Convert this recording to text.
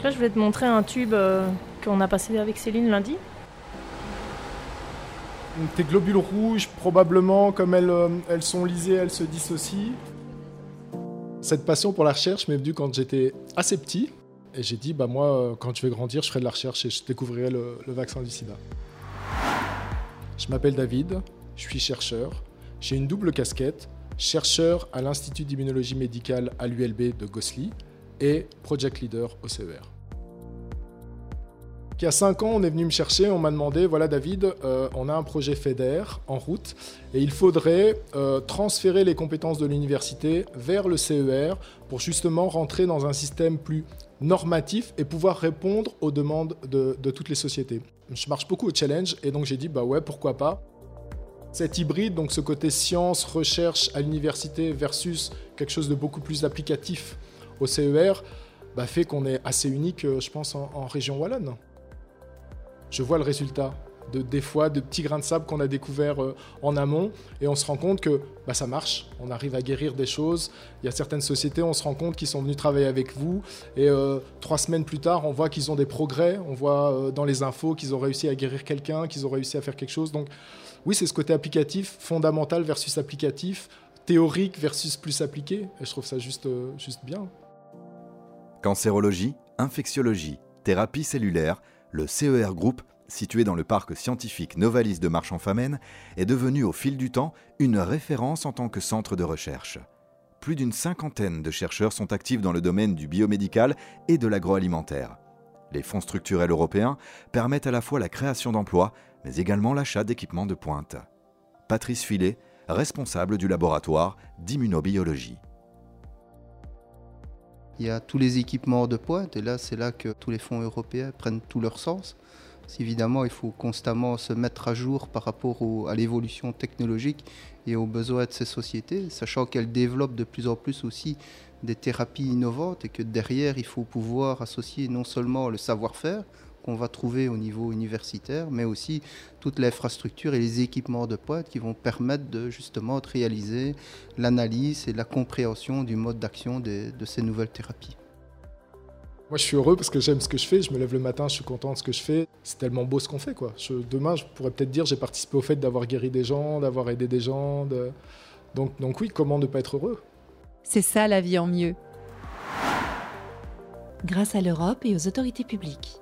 Donc là, je vais te montrer un tube euh, qu'on a passé avec Céline lundi. Tes globules rouges, probablement, comme elles, euh, elles sont lisées, elles se dissocient. Cette passion pour la recherche m'est venue quand j'étais assez petit. Et j'ai dit, bah moi, euh, quand je vais grandir, je ferai de la recherche et je découvrirai le, le vaccin du sida. Je m'appelle David, je suis chercheur. J'ai une double casquette, chercheur à l'Institut d'immunologie médicale à l'ULB de Gossely et project leader au CER. Il y a 5 ans, on est venu me chercher, on m'a demandé, voilà David, euh, on a un projet FEDER en route et il faudrait euh, transférer les compétences de l'université vers le CER pour justement rentrer dans un système plus normatif et pouvoir répondre aux demandes de, de toutes les sociétés. Je marche beaucoup au challenge et donc j'ai dit, bah ouais, pourquoi pas. Cet hybride, donc ce côté science, recherche à l'université versus quelque chose de beaucoup plus applicatif au CER, bah, fait qu'on est assez unique, euh, je pense, en, région wallonne. Je vois le résultat de des fois de petits grains de sable qu'on a découverts euh, en amont et on se rend compte que bah, ça marche, on arrive à guérir des choses. Il y a certaines sociétés, on se rend compte qu'ils sont venus travailler avec vous et euh, trois semaines plus tard, on voit qu'ils ont des progrès, on voit dans les infos qu'ils ont réussi à guérir quelqu'un, qu'ils ont réussi à faire quelque chose. Donc oui, c'est ce côté applicatif, fondamental versus applicatif, théorique versus plus appliqué et je trouve ça juste, juste bien. Cancérologie, infectiologie, thérapie cellulaire, le CER Group, situé dans le parc scientifique Novalis de Marchand-Famenne, est devenu au fil du temps une référence en tant que centre de recherche. Plus d'une cinquantaine de chercheurs sont actifs dans le domaine du biomédical et de l'agroalimentaire. Les fonds structurels européens permettent à la fois la création d'emplois, mais également l'achat d'équipements de pointe. Patrice Filet, responsable du laboratoire d'immunobiologie. Il y a tous les équipements de pointe et là c'est là que tous les fonds européens prennent tout leur sens. Évidemment, il faut constamment se mettre à jour par rapport à l'évolution technologique et aux besoins de ces sociétés, sachant qu'elles développent de plus en plus aussi des thérapies innovantes et que derrière, il faut pouvoir associer non seulement le savoir-faire qu'on va trouver au niveau universitaire, mais aussi toute l'infrastructure et les équipements de pointe qui vont permettre de justement de réaliser l'analyse et la compréhension du mode d'action des- de ces nouvelles thérapies. Moi, je suis heureux parce que j'aime ce que je fais. Je me lève le matin, je suis content de ce que je fais. C'est tellement beau ce qu'on fait, quoi. Je- demain, je pourrais peut-être dire j'ai participé au fait d'avoir guéri des gens, d'avoir aidé des gens. de- Donc, donc oui, comment ne pas être heureux? C'est ça la vie en mieux. Grâce à l'Europe et aux autorités publiques.